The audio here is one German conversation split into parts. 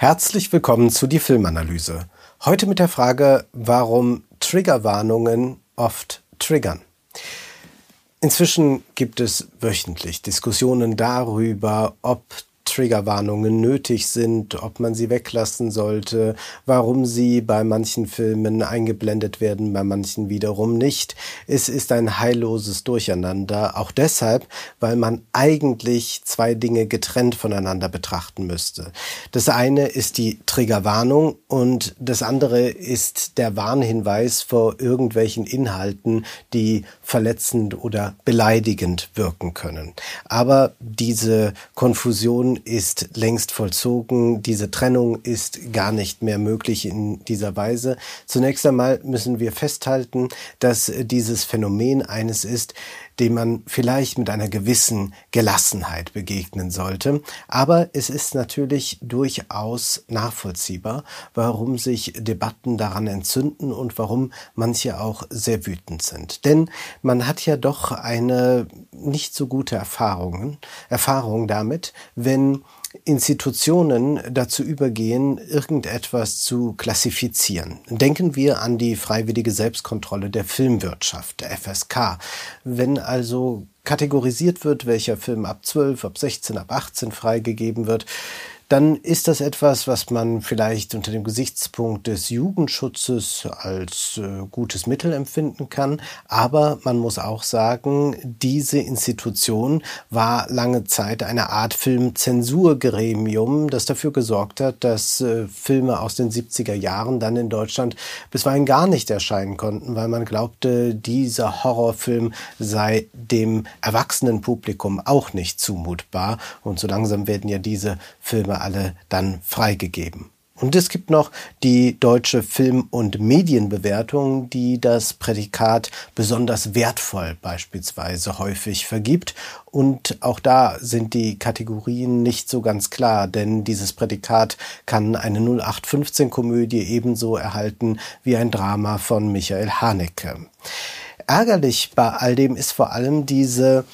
Herzlich willkommen zu die Filmanalyse. Heute mit der Frage, warum Triggerwarnungen oft triggern. Inzwischen gibt es wöchentlich Diskussionen darüber, ob Triggerwarnungen nötig sind, ob man sie weglassen sollte, warum sie bei manchen Filmen eingeblendet werden, bei manchen wiederum nicht. Es ist ein heilloses Durcheinander, auch deshalb, weil man eigentlich zwei Dinge getrennt voneinander betrachten müsste. Das eine ist die Triggerwarnung und das andere ist der Warnhinweis vor irgendwelchen Inhalten, die verletzend oder beleidigend wirken können. Aber diese Konfusion ist längst vollzogen. Diese Trennung ist gar nicht mehr möglich in dieser Weise. Zunächst einmal müssen wir festhalten, dass dieses Phänomen eines ist, dem man vielleicht mit einer gewissen Gelassenheit begegnen sollte. Aber es ist natürlich durchaus nachvollziehbar, warum sich Debatten daran entzünden und warum manche auch sehr wütend sind. Denn man hat ja doch eine nicht so gute Erfahrung, Erfahrung damit, wenn Institutionen dazu übergehen, irgendetwas zu klassifizieren. Denken wir an die freiwillige Selbstkontrolle der Filmwirtschaft, der FSK. Wenn also kategorisiert wird, welcher Film ab 12, ab 16, ab 18 freigegeben wird, dann ist das etwas, was man vielleicht unter dem Gesichtspunkt des Jugendschutzes als äh, gutes Mittel empfinden kann. Aber man muss auch sagen, diese Institution war lange Zeit eine Art Filmzensurgremium, das dafür gesorgt hat, dass äh, Filme aus den 70er Jahren dann in Deutschland bisweilen gar nicht erscheinen konnten, weil man glaubte, dieser Horrorfilm sei dem erwachsenen Publikum auch nicht zumutbar. Und so langsam werden ja diese Filme alle dann freigegeben. Und es gibt noch die deutsche Film- und Medienbewertung, die das Prädikat besonders wertvoll beispielsweise häufig vergibt. Und auch da sind die Kategorien nicht so ganz klar, denn dieses Prädikat kann eine 0815-Komödie ebenso erhalten wie ein Drama von Michael Haneke. Ärgerlich bei all dem ist vor allem diese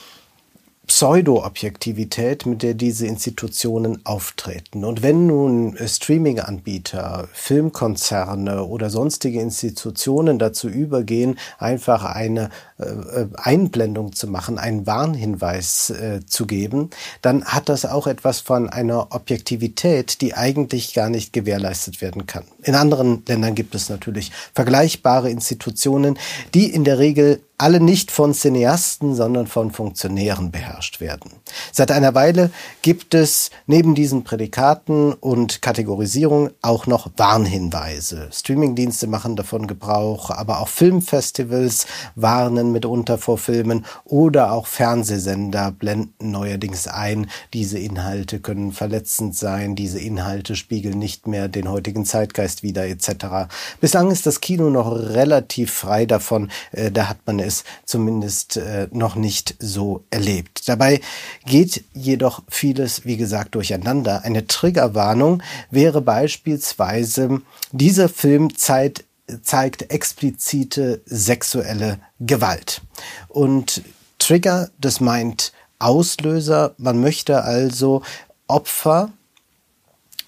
Pseudo-Objektivität, mit der diese Institutionen auftreten. Und wenn nun Streaming-Anbieter, Filmkonzerne oder sonstige Institutionen dazu übergehen, einfach eine äh, äh, Einblendung zu machen, einen Warnhinweis äh, zu geben, dann hat das auch etwas von einer Objektivität, die eigentlich gar nicht gewährleistet werden kann. In anderen Ländern gibt es natürlich vergleichbare Institutionen, die in der Regel alle nicht von Cineasten, sondern von Funktionären beherrscht werden. Seit einer Weile gibt es neben diesen Prädikaten und Kategorisierung auch noch Warnhinweise. Streamingdienste machen davon Gebrauch, aber auch Filmfestivals warnen mitunter vor Filmen oder auch Fernsehsender blenden neuerdings ein, diese Inhalte können verletzend sein, diese Inhalte spiegeln nicht mehr den heutigen Zeitgeist wider etc. Bislang ist das Kino noch relativ frei davon, äh, da hat man es zumindest äh, noch nicht so erlebt. Dabei geht jedoch vieles, wie gesagt, durcheinander. Eine Triggerwarnung wäre beispielsweise, dieser Film zeigt, zeigt explizite sexuelle Gewalt. Und Trigger, das meint Auslöser. Man möchte also Opfer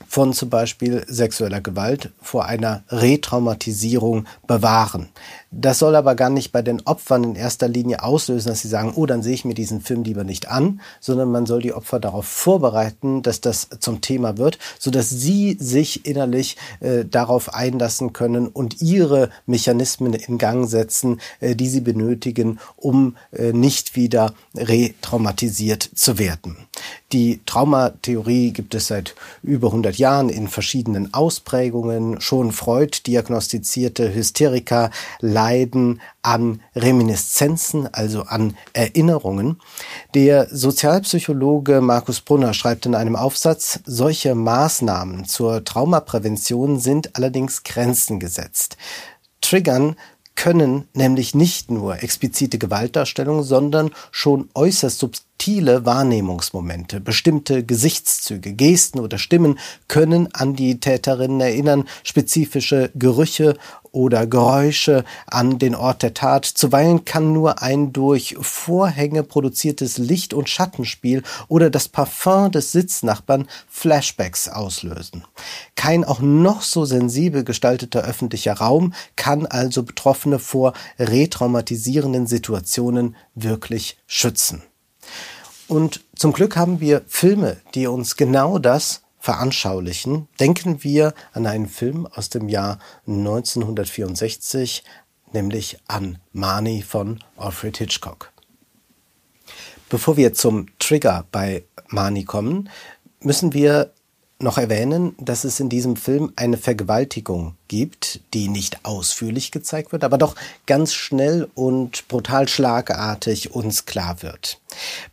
von zum Beispiel sexueller Gewalt vor einer Retraumatisierung bewahren. Das soll aber gar nicht bei den Opfern in erster Linie auslösen, dass sie sagen, oh, dann sehe ich mir diesen Film lieber nicht an, sondern man soll die Opfer darauf vorbereiten, dass das zum Thema wird, so dass sie sich innerlich äh, darauf einlassen können und ihre Mechanismen in Gang setzen, äh, die sie benötigen, um äh, nicht wieder retraumatisiert zu werden. Die Traumatheorie gibt es seit über 100 Jahren in verschiedenen Ausprägungen. Schon Freud diagnostizierte Hysteriker leiden an Reminiszenzen, also an Erinnerungen. Der Sozialpsychologe Markus Brunner schreibt in einem Aufsatz, solche Maßnahmen zur Traumaprävention sind allerdings Grenzen gesetzt. Triggern können nämlich nicht nur explizite Gewaltdarstellungen, sondern schon äußerst subtile Wahrnehmungsmomente, bestimmte Gesichtszüge, Gesten oder Stimmen können an die Täterinnen erinnern, spezifische Gerüche oder Geräusche an den Ort der Tat. Zuweilen kann nur ein durch Vorhänge produziertes Licht- und Schattenspiel oder das Parfum des Sitznachbarn Flashbacks auslösen. Kein auch noch so sensibel gestalteter öffentlicher Raum kann also Betroffene vor retraumatisierenden Situationen wirklich schützen. Und zum Glück haben wir Filme, die uns genau das veranschaulichen, denken wir an einen Film aus dem Jahr 1964, nämlich an Marnie von Alfred Hitchcock. Bevor wir zum Trigger bei Marnie kommen, müssen wir noch erwähnen, dass es in diesem Film eine Vergewaltigung gibt, die nicht ausführlich gezeigt wird, aber doch ganz schnell und brutal schlagartig uns klar wird.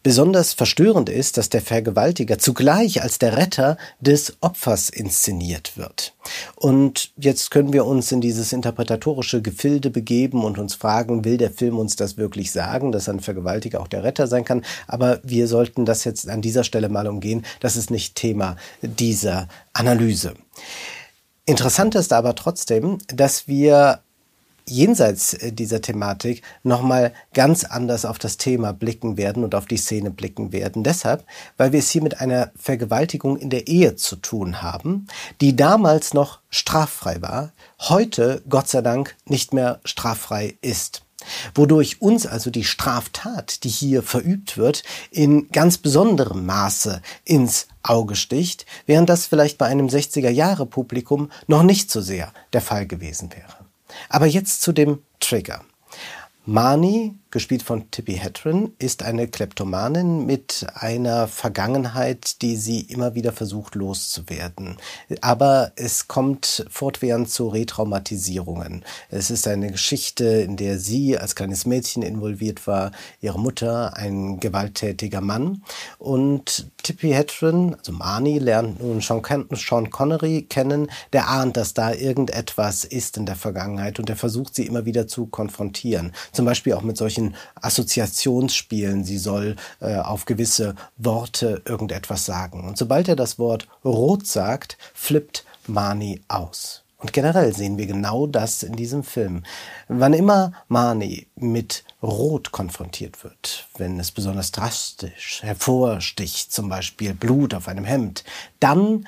Besonders verstörend ist, dass der Vergewaltiger zugleich als der Retter des Opfers inszeniert wird. Und jetzt können wir uns in dieses interpretatorische Gefilde begeben und uns fragen, will der Film uns das wirklich sagen, dass ein Vergewaltiger auch der Retter sein kann? Aber wir sollten das jetzt an dieser Stelle mal umgehen. Das ist nicht Thema dieser Analyse. Interessant ist aber trotzdem, dass wir jenseits äh, dieser Thematik nochmal ganz anders auf das Thema blicken werden und auf die Szene blicken werden. Deshalb, weil wir es hier mit einer Vergewaltigung in der Ehe zu tun haben, die damals noch straffrei war, heute Gott sei Dank nicht mehr straffrei ist. Wodurch uns also die Straftat, die hier verübt wird, in ganz besonderem Maße ins Auge sticht, während das vielleicht bei einem 60er Jahre Publikum noch nicht so sehr der Fall gewesen wäre. Aber jetzt zu dem Trigger. Marnie gespielt von Tippi Hedren, ist eine Kleptomanin mit einer Vergangenheit, die sie immer wieder versucht loszuwerden. Aber es kommt fortwährend zu Retraumatisierungen. Es ist eine Geschichte, in der sie als kleines Mädchen involviert war, ihre Mutter ein gewalttätiger Mann. Und Tippi Hedren, also Marnie, lernt nun Sean, Sean Connery kennen, der ahnt, dass da irgendetwas ist in der Vergangenheit und der versucht sie immer wieder zu konfrontieren. Zum Beispiel auch mit solchen solchen Assoziationsspielen. Sie soll äh, auf gewisse Worte irgendetwas sagen. Und sobald er das Wort rot sagt, flippt Marnie aus. Und generell sehen wir genau das in diesem Film. Wann immer Marnie mit Rot konfrontiert wird, wenn es besonders drastisch hervorsticht, zum Beispiel Blut auf einem Hemd, dann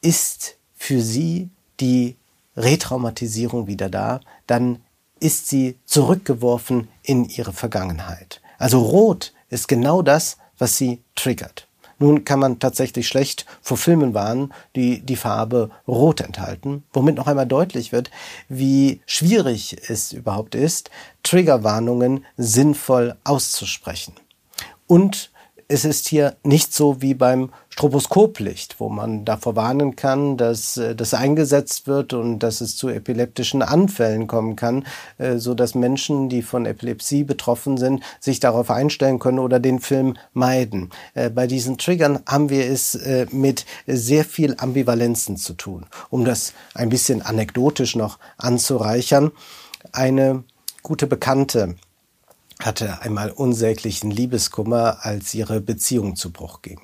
ist für sie die Retraumatisierung wieder da, dann ist sie zurückgeworfen in ihre Vergangenheit. Also rot ist genau das, was sie triggert. Nun kann man tatsächlich schlecht vor Filmen warnen, die die Farbe Rot enthalten, womit noch einmal deutlich wird, wie schwierig es überhaupt ist, Triggerwarnungen sinnvoll auszusprechen. Und es ist hier nicht so wie beim Stroboskoplicht, wo man davor warnen kann, dass äh, das eingesetzt wird und dass es zu epileptischen Anfällen kommen kann, äh, so dass Menschen, die von Epilepsie betroffen sind, sich darauf einstellen können oder den Film meiden. Äh, bei diesen Triggern haben wir es mit sehr viel Ambivalenzen zu tun. Um das ein bisschen anekdotisch noch anzureichern, eine gute Bekannte hatte einmal unsäglichen Liebeskummer, als ihre Beziehung zu Bruch ging.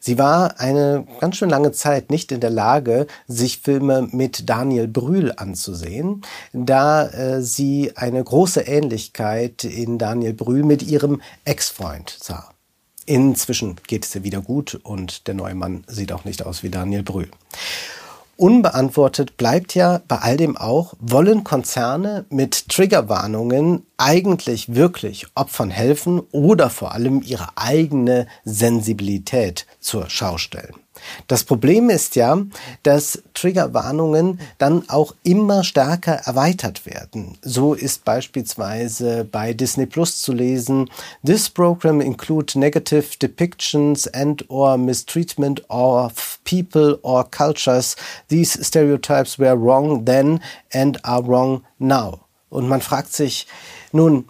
Sie war eine ganz schön lange Zeit nicht in der Lage, sich Filme mit Daniel Brühl anzusehen, da äh, sie eine große Ähnlichkeit in Daniel Brühl mit ihrem Ex-Freund sah. Inzwischen geht es ihr wieder gut und der neue Mann sieht auch nicht aus wie Daniel Brühl. Unbeantwortet bleibt ja bei all dem auch, wollen Konzerne mit Triggerwarnungen eigentlich wirklich Opfern helfen oder vor allem ihre eigene Sensibilität zur Schau stellen? Das Problem ist ja, dass Triggerwarnungen dann auch immer stärker erweitert werden. So ist beispielsweise bei Disney Plus zu lesen, This program include negative depictions and or mistreatment of people or cultures. These stereotypes were wrong then and are wrong now. Und man fragt sich, nun,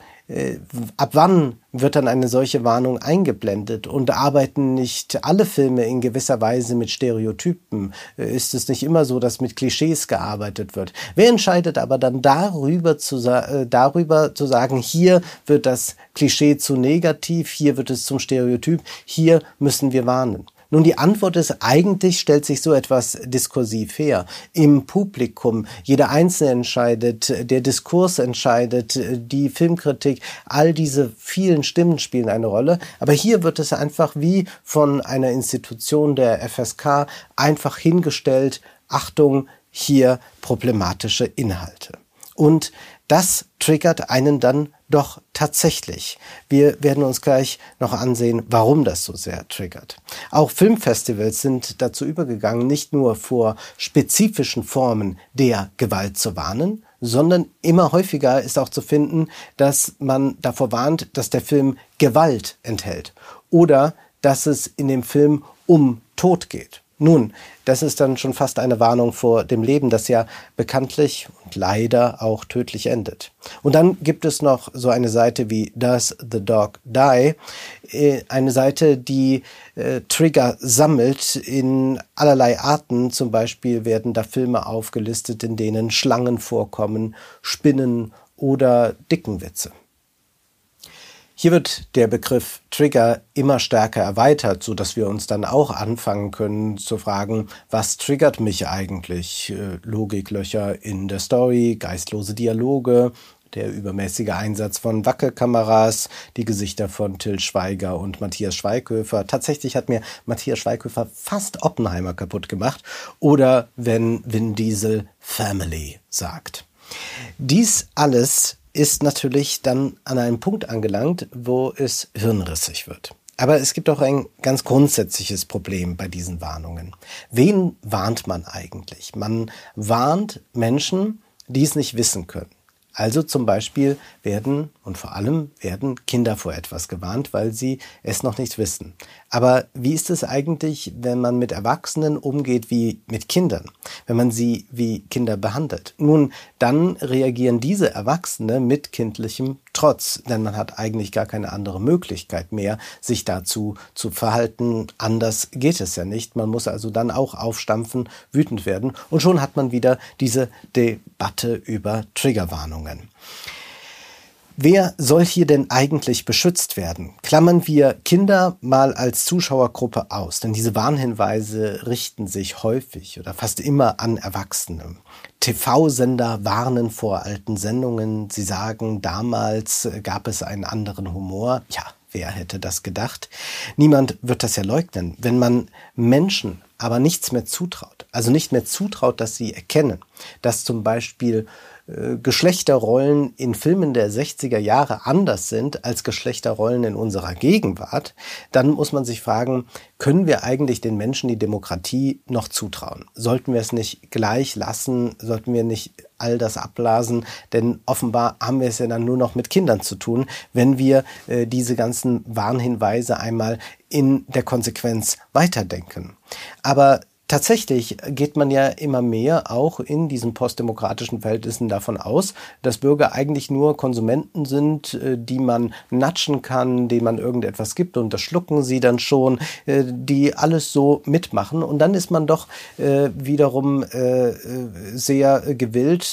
ab wann wird dann eine solche Warnung eingeblendet und arbeiten nicht alle Filme in gewisser Weise mit Stereotypen? Ist es nicht immer so, dass mit Klischees gearbeitet wird? Wer entscheidet aber dann darüber zu, äh, darüber zu sagen, hier wird das Klischee zu negativ, hier wird es zum Stereotyp, hier müssen wir warnen? Nun, die Antwort ist, eigentlich stellt sich so etwas diskursiv her. Im Publikum, jeder Einzelne entscheidet, der Diskurs entscheidet, die Filmkritik, all diese vielen Stimmen spielen eine Rolle. Aber hier wird es einfach wie von einer Institution der FSK einfach hingestellt, Achtung, hier problematische Inhalte. Und das triggert einen dann doch tatsächlich. Wir werden uns gleich noch ansehen, warum das so sehr triggert. Auch Filmfestivals sind dazu übergegangen, nicht nur vor spezifischen Formen der Gewalt zu warnen, sondern immer häufiger ist auch zu finden, dass man davor warnt, dass der Film Gewalt enthält oder dass es in dem Film um Tod geht. Nun, das ist dann schon fast eine Warnung vor dem Leben, das ja bekanntlich und leider auch tödlich endet. Und dann gibt es noch so eine Seite wie Does the Dog Die? Äh, eine Seite, die äh, Trigger sammelt in allerlei Arten. Zum Beispiel werden da Filme aufgelistet, in denen Schlangen vorkommen, Spinnen oder Dickenwitze. Hier wird der Begriff Trigger immer stärker erweitert, so dass wir uns dann auch anfangen können zu fragen, was triggert mich eigentlich? Äh, Logiklöcher in der Story, geistlose Dialoge, der übermäßige Einsatz von Wackelkameras, die Gesichter von Till Schweiger und Matthias Schweighöfer. Tatsächlich hat mir Matthias Schweighöfer fast Oppenheimer kaputt gemacht. Oder wenn Vin Diesel Family sagt. Dies alles ist natürlich dann an einem Punkt angelangt, wo es hirnrissig wird. Aber es gibt auch ein ganz grundsätzliches Problem bei diesen Warnungen. Wen warnt man eigentlich? Man warnt Menschen, die es nicht wissen können. Also zum Beispiel werden und vor allem werden Kinder vor etwas gewarnt, weil sie es noch nicht wissen. Aber wie ist es eigentlich, wenn man mit Erwachsenen umgeht wie mit Kindern, wenn man sie wie Kinder behandelt? Nun, dann reagieren diese Erwachsene mit kindlichem Trotz, denn man hat eigentlich gar keine andere Möglichkeit mehr, sich dazu zu verhalten. Anders geht es ja nicht. Man muss also dann auch aufstampfen, wütend werden und schon hat man wieder diese Debatte über Triggerwarnungen. Wer soll hier denn eigentlich beschützt werden? Klammern wir Kinder mal als Zuschauergruppe aus, denn diese Warnhinweise richten sich häufig oder fast immer an Erwachsene. TV-Sender warnen vor alten Sendungen. Sie sagen, damals gab es einen anderen Humor. Ja, wer hätte das gedacht? Niemand wird das ja leugnen. Wenn man Menschen aber nichts mehr zutraut, also nicht mehr zutraut, dass sie erkennen, dass zum Beispiel Geschlechterrollen in Filmen der 60er Jahre anders sind als Geschlechterrollen in unserer Gegenwart, dann muss man sich fragen, können wir eigentlich den Menschen die Demokratie noch zutrauen? Sollten wir es nicht gleich lassen? Sollten wir nicht all das abblasen? Denn offenbar haben wir es ja dann nur noch mit Kindern zu tun, wenn wir äh, diese ganzen Warnhinweise einmal in der Konsequenz weiterdenken. Aber Tatsächlich geht man ja immer mehr auch in diesen postdemokratischen Verhältnissen davon aus, dass Bürger eigentlich nur Konsumenten sind, äh, die man natschen kann, denen man irgendetwas gibt und das schlucken sie dann schon, äh, die alles so mitmachen. Und dann ist man doch äh, wiederum sehr gewillt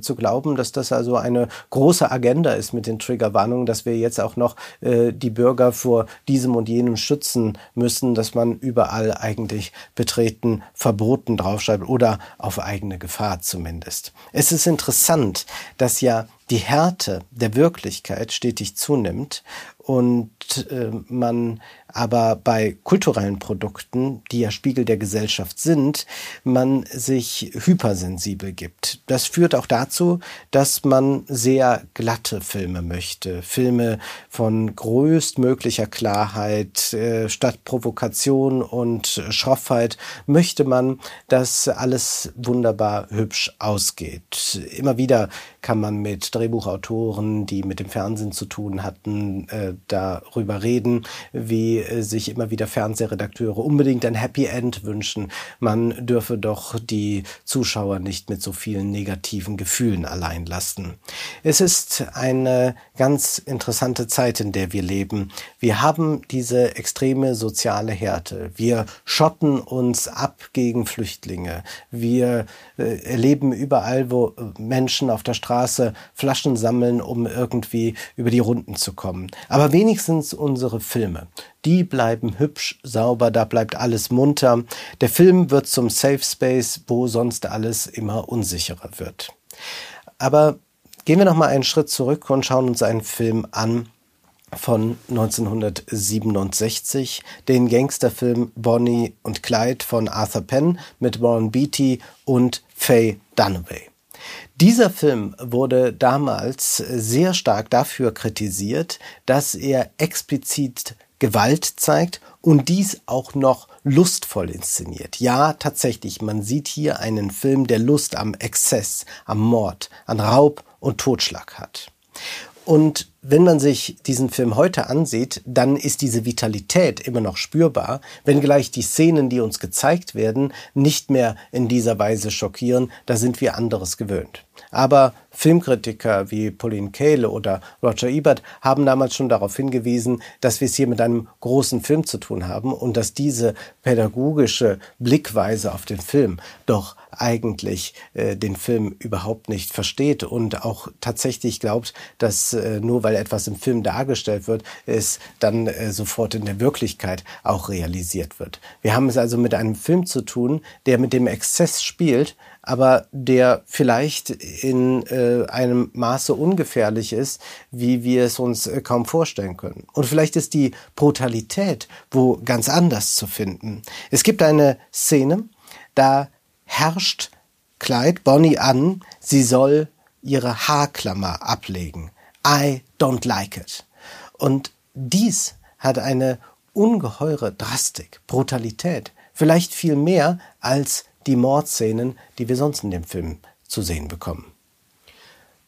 zu glauben, dass das also eine große Agenda ist mit den Triggerwarnungen, dass wir jetzt auch noch die Bürger vor diesem und jenem schützen müssen, dass man überall eigentlich betreten verboten draufschreibt oder auf eigene Gefahr zumindest. Es ist interessant, dass ja die Härte der Wirklichkeit stetig zunimmt und äh, man aber bei kulturellen Produkten, die ja Spiegel der Gesellschaft sind, man sich hypersensibel gibt. Das führt auch dazu, dass man sehr glatte Filme möchte. Filme von größtmöglicher Klarheit, äh, statt Provokation und Schroffheit möchte man, dass alles wunderbar hübsch ausgeht. Immer wieder kann man mit Drehbuchautoren, die mit dem Fernsehen zu tun hatten, äh, da darüber reden, wie äh, sich immer wieder Fernsehredakteure unbedingt ein Happy End wünschen. Man dürfe doch die Zuschauer nicht mit so vielen negativen Gefühlen allein lassen. Es ist eine ganz interessante Zeit, in der wir leben. Wir haben diese extreme soziale Härte. Wir schotten uns ab gegen Flüchtlinge. Wir äh, erleben überall, wo Menschen auf der Straße Flaschen sammeln, um irgendwie über die Runden zu kommen. Aber wenigstens unsere Filme, die bleiben hübsch, sauber, da bleibt alles munter. Der Film wird zum Safe Space, wo sonst alles immer unsicherer wird. Aber gehen wir noch mal einen Schritt zurück und schauen uns einen Film an, von 1967, den Gangsterfilm Bonnie und Clyde von Arthur Penn mit Warren Beatty und Faye Dunaway. Dieser Film wurde damals sehr stark dafür kritisiert, dass er explizit Gewalt zeigt und dies auch noch lustvoll inszeniert. Ja, tatsächlich, man sieht hier einen Film, der Lust am Exzess, am Mord, an Raub und Totschlag hat. Und wenn man sich diesen Film heute ansieht, dann ist diese Vitalität immer noch spürbar, wenngleich die Szenen, die uns gezeigt werden, nicht mehr in dieser Weise schockieren, da sind wir anderes gewöhnt. Aber Filmkritiker wie Pauline Kael oder Roger Ebert haben damals schon darauf hingewiesen, dass wir es hier mit einem großen Film zu tun haben und dass diese pädagogische Blickweise auf den Film doch eigentlich äh, den Film überhaupt nicht versteht und auch tatsächlich glaubt, dass äh, nur weil etwas im Film dargestellt wird, es dann äh, sofort in der Wirklichkeit auch realisiert wird. Wir haben es also mit einem Film zu tun, der mit dem Exzess spielt, aber der vielleicht in äh, einem Maße ungefährlich ist, wie wir es uns äh, kaum vorstellen können. Und vielleicht ist die Brutalität wo ganz anders zu finden. Es gibt eine Szene, da herrscht Clyde Bonnie an, sie soll ihre Haarklammer ablegen. I don't like it. Und dies hat eine ungeheure Drastik, Brutalität, vielleicht viel mehr als die Mordszenen, die wir sonst in dem Film zu sehen bekommen.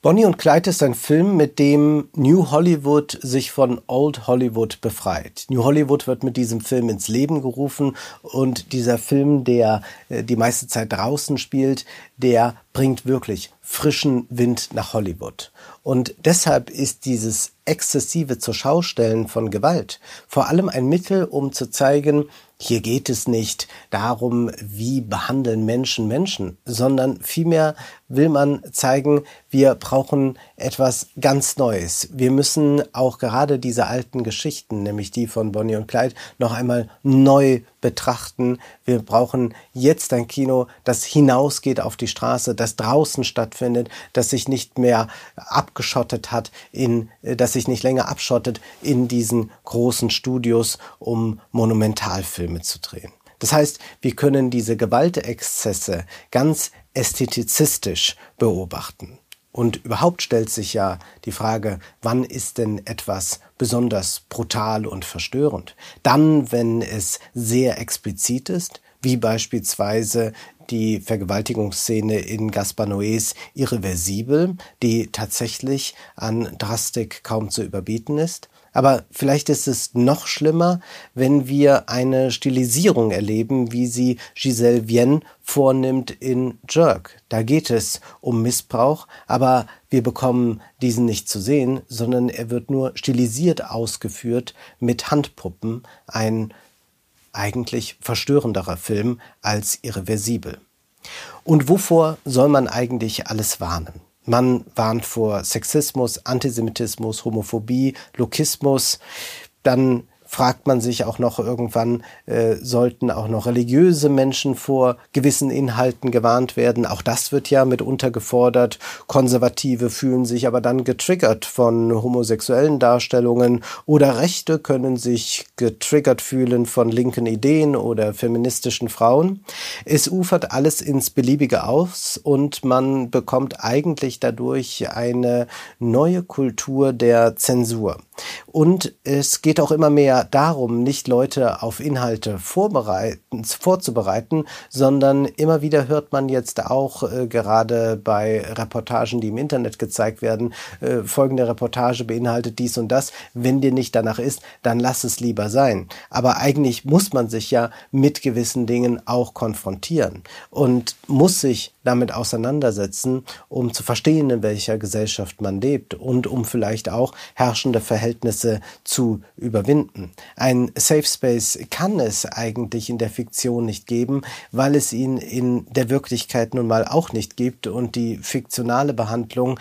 Bonnie und Clyde ist ein Film, mit dem New Hollywood sich von Old Hollywood befreit. New Hollywood wird mit diesem Film ins Leben gerufen und dieser Film, der äh, die meiste Zeit draußen spielt, der bringt wirklich frischen Wind nach Hollywood. Und deshalb ist dieses exzessive Zurschaustellen von Gewalt vor allem ein Mittel, um zu zeigen, hier geht es nicht darum, wie behandeln Menschen Menschen, sondern vielmehr will man zeigen, wir brauchen etwas ganz Neues. Wir müssen auch gerade diese alten Geschichten, nämlich die von Bonnie und Clyde, noch einmal neu betrachten. Wir brauchen jetzt ein Kino, das hinausgeht auf die Straße, das draußen stattfindet, das sich nicht mehr abgeschottet hat, in, das sich nicht länger abschottet in diesen großen Studios, um Monumentalfilme Filme zu drehen. Das heißt, wir können diese Gewaltexzesse ganz ästhetizistisch beobachten. Und überhaupt stellt sich ja die Frage, wann ist denn etwas besonders brutal und verstörend? Dann, wenn es sehr explizit ist, wie beispielsweise die Vergewaltigungsszene in Gaspar Noés Irreversibel, die tatsächlich an Drastik kaum zu überbieten ist. Aber vielleicht ist es noch schlimmer, wenn wir eine Stilisierung erleben, wie sie Giselle Vienne vornimmt in Jerk. Da geht es um Missbrauch, aber wir bekommen diesen nicht zu sehen, sondern er wird nur stilisiert ausgeführt mit Handpuppen. Ein eigentlich verstörenderer Film als irreversibel. Und wovor soll man eigentlich alles warnen? Man warnt vor Sexismus, Antisemitismus, Homophobie, Lokismus. Dann fragt man sich auch noch irgendwann, äh, sollten auch noch religiöse Menschen vor gewissen Inhalten gewarnt werden. Auch das wird ja mitunter gefordert. Konservative fühlen sich aber dann getriggert von homosexuellen Darstellungen oder Rechte können sich getriggert fühlen von linken Ideen oder feministischen Frauen. Es ufert alles ins Beliebige aus und man bekommt eigentlich dadurch eine neue Kultur der Zensur. Und es geht auch immer mehr darum, nicht Leute auf Inhalte vorzubereiten, sondern immer wieder hört man jetzt auch äh, gerade bei Reportagen, die im Internet gezeigt werden, äh, folgende Reportage beinhaltet dies und das. Wenn dir nicht danach ist, dann lass es lieber sein. Aber eigentlich muss man sich ja mit gewissen Dingen auch konfrontieren und muss sich damit auseinandersetzen, um zu verstehen, in welcher Gesellschaft man lebt und um vielleicht auch herrschende Verhältnisse zu überwinden. Ein Safe Space kann es eigentlich in der Fiktion nicht geben, weil es ihn in der Wirklichkeit nun mal auch nicht gibt und die fiktionale Behandlung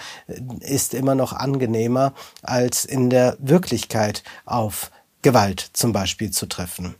ist immer noch angenehmer als in der Wirklichkeit auf Gewalt zum Beispiel zu treffen.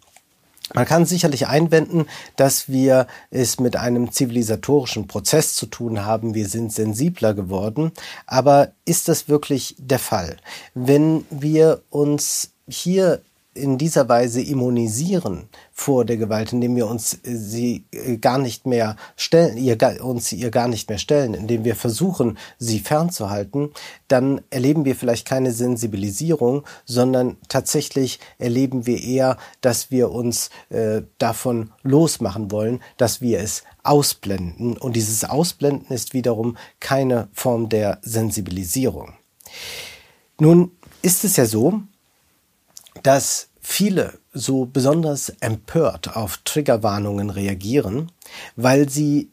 Man kann sicherlich einwenden, dass wir es mit einem zivilisatorischen Prozess zu tun haben. Wir sind sensibler geworden. Aber ist das wirklich der Fall? Wenn wir uns hier in dieser Weise immunisieren vor der Gewalt, indem wir uns äh, sie äh, gar nicht mehr stellen, ihr, uns ihr gar nicht mehr stellen, indem wir versuchen, sie fernzuhalten, dann erleben wir vielleicht keine Sensibilisierung, sondern tatsächlich erleben wir eher, dass wir uns äh, davon losmachen wollen, dass wir es ausblenden. Und dieses Ausblenden ist wiederum keine Form der Sensibilisierung. Nun ist es ja so, dass viele so besonders empört auf Triggerwarnungen reagieren, weil sie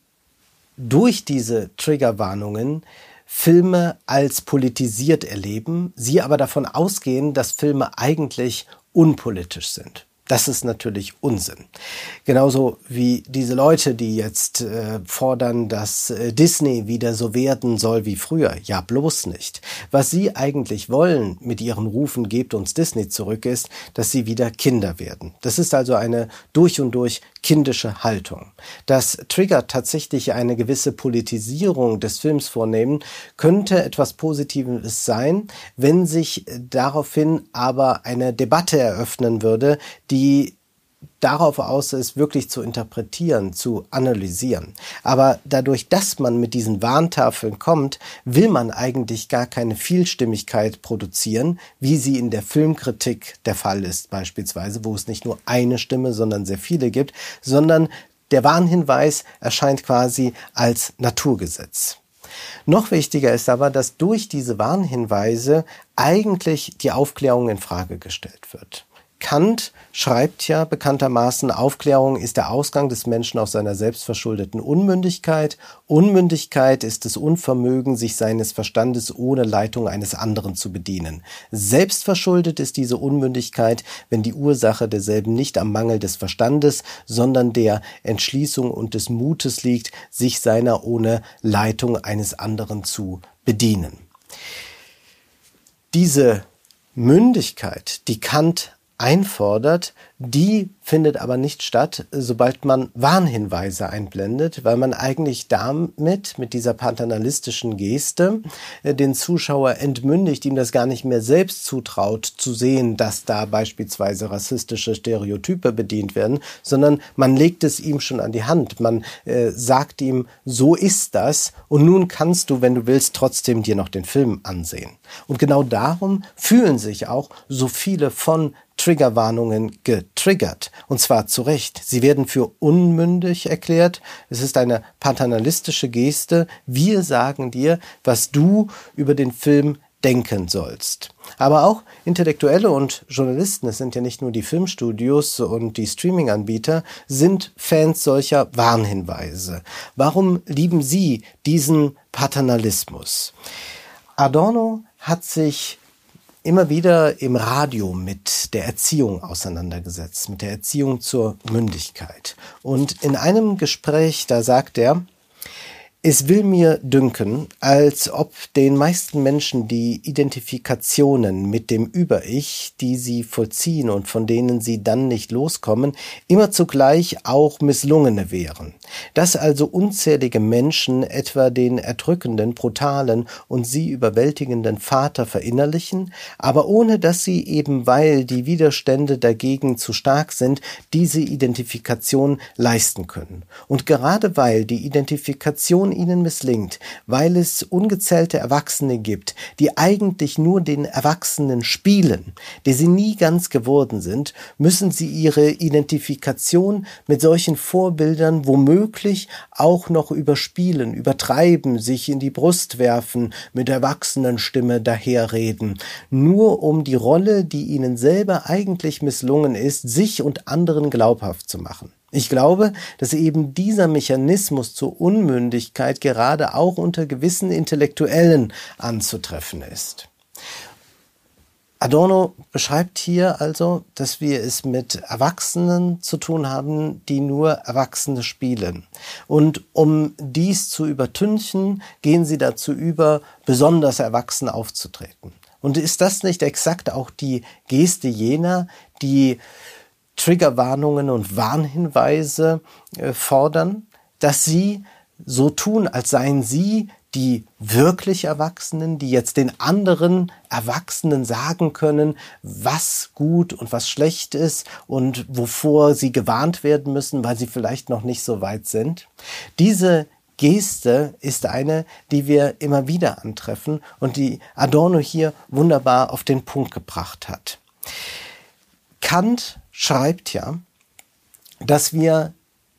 durch diese Triggerwarnungen Filme als politisiert erleben, sie aber davon ausgehen, dass Filme eigentlich unpolitisch sind. Das ist natürlich Unsinn. Genauso wie diese Leute, die jetzt äh, fordern, dass äh, Disney wieder so werden soll wie früher. Ja, bloß nicht. Was sie eigentlich wollen mit ihren Rufen, gebt uns Disney zurück, ist, dass sie wieder Kinder werden. Das ist also eine durch und durch kindische Haltung. Dass Trigger tatsächlich eine gewisse Politisierung des Films vornehmen, könnte etwas Positives sein, wenn sich daraufhin aber eine Debatte eröffnen würde, die darauf aus ist, wirklich zu interpretieren, zu analysieren. Aber dadurch, dass man mit diesen Warntafeln kommt, will man eigentlich gar keine Vielstimmigkeit produzieren, wie sie in der Filmkritik der Fall ist beispielsweise, wo es nicht nur eine Stimme, sondern sehr viele gibt, sondern der Warnhinweis erscheint quasi als Naturgesetz. Noch wichtiger ist aber, dass durch diese Warnhinweise eigentlich die Aufklärung in Frage gestellt wird. Kant schreibt ja bekanntermaßen, Aufklärung ist der Ausgang des Menschen aus seiner selbstverschuldeten Unmündigkeit. Unmündigkeit ist das Unvermögen, sich seines Verstandes ohne Leitung eines anderen zu bedienen. Selbstverschuldet ist diese Unmündigkeit, wenn die Ursache derselben nicht am Mangel des Verstandes, sondern der Entschließung und des Mutes liegt, sich seiner ohne Leitung eines anderen zu bedienen. Diese Mündigkeit, die Kant einfordert, die findet aber nicht statt, sobald man Warnhinweise einblendet, weil man eigentlich damit, mit dieser paternalistischen Geste, äh, den Zuschauer entmündigt, ihm das gar nicht mehr selbst zutraut, zu sehen, dass da beispielsweise rassistische Stereotype bedient werden, sondern man legt es ihm schon an die Hand. Man äh, sagt ihm, so ist das und nun kannst du, wenn du willst, trotzdem dir noch den Film ansehen. Und genau darum fühlen sich auch so viele von Triggerwarnungen getriggert. Und zwar zu Recht. Sie werden für unmündig erklärt. Es ist eine paternalistische Geste. Wir sagen dir, was du über den Film denken sollst. Aber auch Intellektuelle und Journalisten, es sind ja nicht nur die Filmstudios und die Streaming-Anbieter, sind Fans solcher Warnhinweise. Warum lieben sie diesen Paternalismus? Adorno hat sich immer wieder im Radio mit der Erziehung auseinandergesetzt, mit der Erziehung zur Mündigkeit. Und in einem Gespräch, da sagt er, es will mir dünken, als ob den meisten Menschen die Identifikationen mit dem Über-Ich, die sie vollziehen und von denen sie dann nicht loskommen, immer zugleich auch misslungene wären. Dass also unzählige Menschen etwa den erdrückenden, brutalen und sie überwältigenden Vater verinnerlichen, aber ohne dass sie eben weil die Widerstände dagegen zu stark sind, diese Identifikation leisten können. Und gerade weil die Identifikation ihnen misslingt, weil es ungezählte Erwachsene gibt, die eigentlich nur den Erwachsenen spielen, die sie nie ganz geworden sind, müssen sie ihre Identifikation mit solchen Vorbildern womöglich auch noch überspielen, übertreiben, sich in die Brust werfen, mit Erwachsenenstimme daherreden, nur um die Rolle, die ihnen selber eigentlich misslungen ist, sich und anderen glaubhaft zu machen. Ich glaube, dass eben dieser Mechanismus zur Unmündigkeit gerade auch unter gewissen Intellektuellen anzutreffen ist. Adorno beschreibt hier also, dass wir es mit Erwachsenen zu tun haben, die nur Erwachsene spielen. Und um dies zu übertünchen, gehen sie dazu über, besonders erwachsen aufzutreten. Und ist das nicht exakt auch die Geste jener, die Triggerwarnungen und Warnhinweise äh, fordern, dass sie so tun, als seien sie die wirklich Erwachsenen, die jetzt den anderen Erwachsenen sagen können, was gut und was schlecht ist und wovor sie gewarnt werden müssen, weil sie vielleicht noch nicht so weit sind. Diese Geste ist eine, die wir immer wieder antreffen und die Adorno hier wunderbar auf den Punkt gebracht hat. Kant schreibt ja, dass wir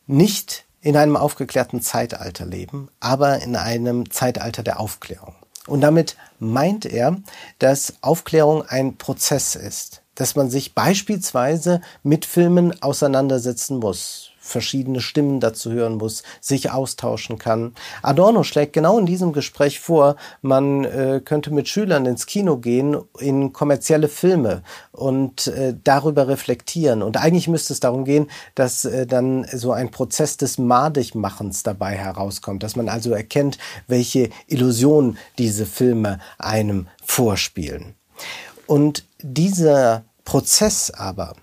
nicht in einem aufgeklärten Zeitalter leben, aber in einem Zeitalter der Aufklärung. Und damit meint er, dass Aufklärung ein Prozess ist, dass man sich beispielsweise mit Filmen auseinandersetzen muss, verschiedene Stimmen dazu hören muss, sich austauschen kann. Adorno schlägt genau in diesem Gespräch vor, man äh, könnte mit Schülern ins Kino gehen, in kommerzielle Filme und äh, darüber reflektieren. Und eigentlich müsste es darum gehen, dass äh, dann so ein Prozess des Madigmachens dabei herauskommt, dass man also erkennt, welche Illusion diese Filme einem vorspielen. Und dieser Prozess aber,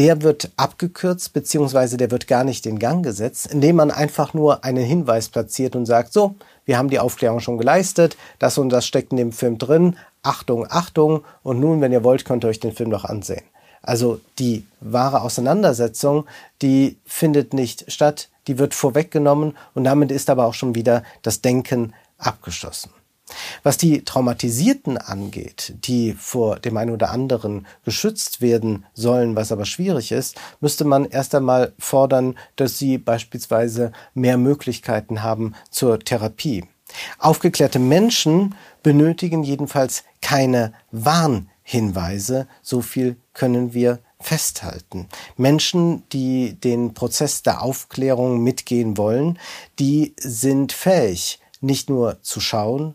der wird abgekürzt, beziehungsweise der wird gar nicht in Gang gesetzt, indem man einfach nur einen Hinweis platziert und sagt, so, wir haben die Aufklärung schon geleistet, das und das steckt in dem Film drin, Achtung, Achtung, und nun, wenn ihr wollt, könnt ihr euch den Film noch ansehen. Also die wahre Auseinandersetzung, die findet nicht statt, die wird vorweggenommen und damit ist aber auch schon wieder das Denken abgeschlossen. Was die Traumatisierten angeht, die vor dem einen oder anderen geschützt werden sollen, was aber schwierig ist, müsste man erst einmal fordern, dass sie beispielsweise mehr Möglichkeiten haben zur Therapie. Aufgeklärte Menschen benötigen jedenfalls keine Warnhinweise, so viel können wir festhalten. Menschen, die den Prozess der Aufklärung mitgehen wollen, die sind fähig, nicht nur zu schauen,